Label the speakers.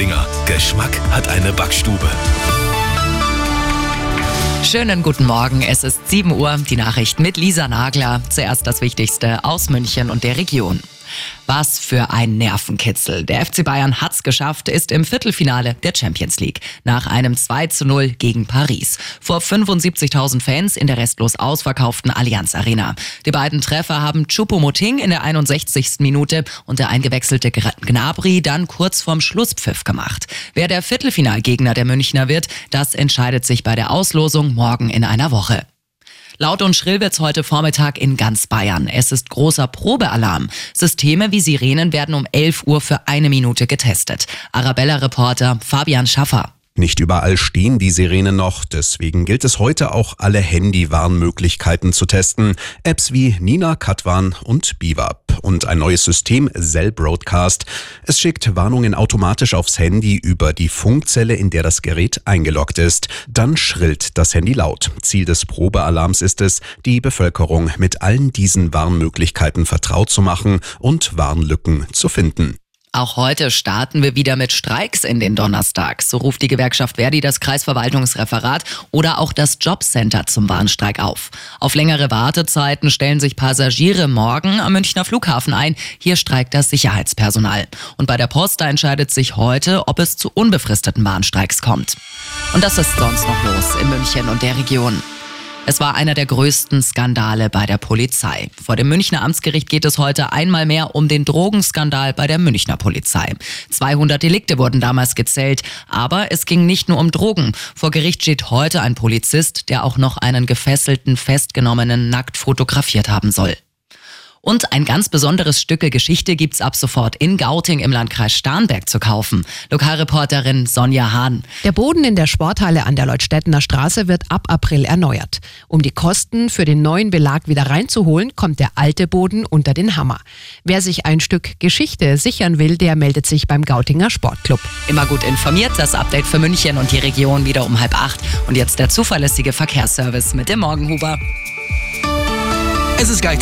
Speaker 1: Oettinger. Geschmack hat eine Backstube.
Speaker 2: Schönen guten Morgen, es ist 7 Uhr, die Nachricht mit Lisa Nagler. Zuerst das Wichtigste aus München und der Region. Was für ein Nervenkitzel. Der FC Bayern hat's geschafft, ist im Viertelfinale der Champions League. Nach einem 2 zu 0 gegen Paris. Vor 75.000 Fans in der restlos ausverkauften Allianz Arena. Die beiden Treffer haben Choupo-Moting in der 61. Minute und der eingewechselte Gnabry dann kurz vorm Schlusspfiff gemacht. Wer der Viertelfinalgegner der Münchner wird, das entscheidet sich bei der Auslosung morgen in einer Woche. Laut und schrill wird's heute Vormittag in ganz Bayern. Es ist großer Probealarm. Systeme wie Sirenen werden um 11 Uhr für eine Minute getestet. Arabella-Reporter Fabian Schaffer.
Speaker 3: Nicht überall stehen die Sirenen noch, deswegen gilt es heute auch, alle Handywarnmöglichkeiten zu testen. Apps wie Nina, Katwan und Bivap und ein neues System Cell Broadcast. Es schickt Warnungen automatisch aufs Handy über die Funkzelle, in der das Gerät eingeloggt ist. Dann schrillt das Handy laut. Ziel des Probealarms ist es, die Bevölkerung mit allen diesen Warnmöglichkeiten vertraut zu machen und Warnlücken zu finden.
Speaker 2: Auch heute starten wir wieder mit Streiks in den Donnerstag. So ruft die Gewerkschaft Verdi das Kreisverwaltungsreferat oder auch das Jobcenter zum Warnstreik auf. Auf längere Wartezeiten stellen sich Passagiere morgen am Münchner Flughafen ein. Hier streikt das Sicherheitspersonal. Und bei der Post entscheidet sich heute, ob es zu unbefristeten Warnstreiks kommt. Und das ist sonst noch los in München und der Region. Es war einer der größten Skandale bei der Polizei. Vor dem Münchner Amtsgericht geht es heute einmal mehr um den Drogenskandal bei der Münchner Polizei. 200 Delikte wurden damals gezählt, aber es ging nicht nur um Drogen. Vor Gericht steht heute ein Polizist, der auch noch einen gefesselten Festgenommenen nackt fotografiert haben soll. Und ein ganz besonderes Stücke Geschichte gibt's ab sofort in Gauting im Landkreis Starnberg zu kaufen. Lokalreporterin Sonja Hahn.
Speaker 4: Der Boden in der Sporthalle an der Leutstettener Straße wird ab April erneuert. Um die Kosten für den neuen Belag wieder reinzuholen, kommt der alte Boden unter den Hammer. Wer sich ein Stück Geschichte sichern will, der meldet sich beim Gautinger Sportclub.
Speaker 2: Immer gut informiert, das Update für München und die Region wieder um halb acht. Und jetzt der zuverlässige Verkehrsservice mit dem Morgenhuber.
Speaker 1: Es ist gleich